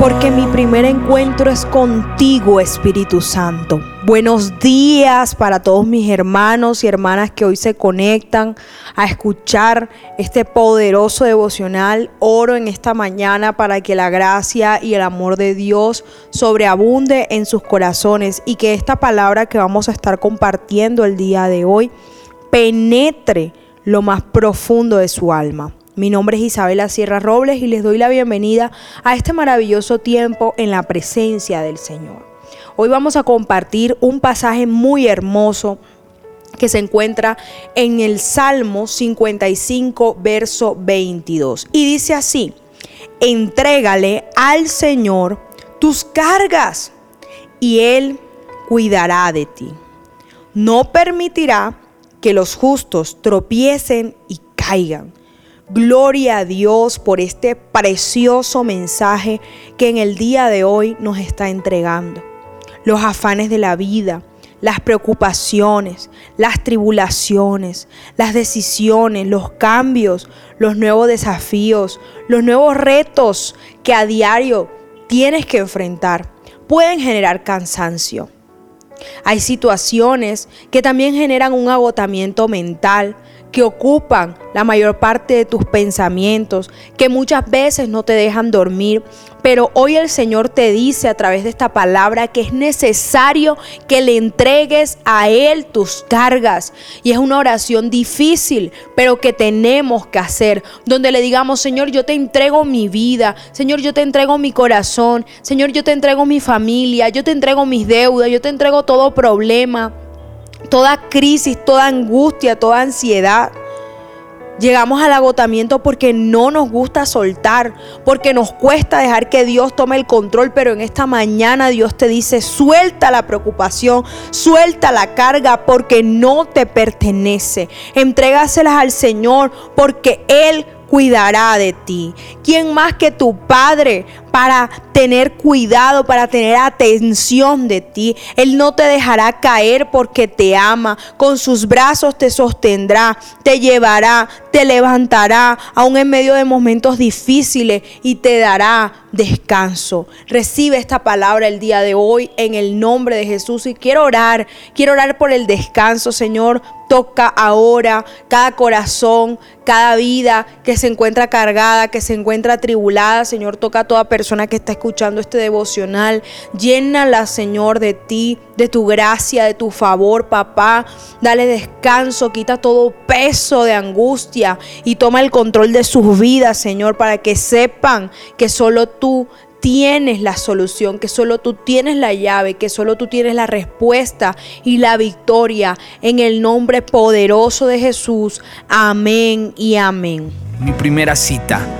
porque mi primer encuentro es contigo, Espíritu Santo. Buenos días para todos mis hermanos y hermanas que hoy se conectan a escuchar este poderoso devocional. Oro en esta mañana para que la gracia y el amor de Dios sobreabunde en sus corazones y que esta palabra que vamos a estar compartiendo el día de hoy penetre lo más profundo de su alma. Mi nombre es Isabela Sierra Robles y les doy la bienvenida a este maravilloso tiempo en la presencia del Señor. Hoy vamos a compartir un pasaje muy hermoso que se encuentra en el Salmo 55, verso 22. Y dice así, entrégale al Señor tus cargas y Él cuidará de ti. No permitirá que los justos tropiecen y caigan Gloria a Dios por este precioso mensaje que en el día de hoy nos está entregando. Los afanes de la vida, las preocupaciones, las tribulaciones, las decisiones, los cambios, los nuevos desafíos, los nuevos retos que a diario tienes que enfrentar, pueden generar cansancio. Hay situaciones que también generan un agotamiento mental, que ocupan la mayor parte de tus pensamientos, que muchas veces no te dejan dormir. Pero hoy el Señor te dice a través de esta palabra que es necesario que le entregues a Él tus cargas. Y es una oración difícil, pero que tenemos que hacer, donde le digamos, Señor, yo te entrego mi vida, Señor, yo te entrego mi corazón, Señor, yo te entrego mi familia, yo te entrego mis deudas, yo te entrego todo problema toda crisis, toda angustia, toda ansiedad. Llegamos al agotamiento porque no nos gusta soltar, porque nos cuesta dejar que Dios tome el control, pero en esta mañana Dios te dice, suelta la preocupación, suelta la carga porque no te pertenece. Entrégaselas al Señor porque Él cuidará de ti. ¿Quién más que tu Padre para tener cuidado, para tener atención de ti? Él no te dejará caer porque te ama. Con sus brazos te sostendrá, te llevará, te levantará, aún en medio de momentos difíciles y te dará descanso. Recibe esta palabra el día de hoy en el nombre de Jesús y quiero orar, quiero orar por el descanso, Señor, Toca ahora cada corazón, cada vida que se encuentra cargada, que se encuentra atribulada. Señor, toca a toda persona que está escuchando este devocional. Llénala, Señor, de ti, de tu gracia, de tu favor, papá. Dale descanso, quita todo peso de angustia y toma el control de sus vidas, Señor, para que sepan que solo tú tienes la solución, que solo tú tienes la llave, que solo tú tienes la respuesta y la victoria. En el nombre poderoso de Jesús. Amén y amén. Mi primera cita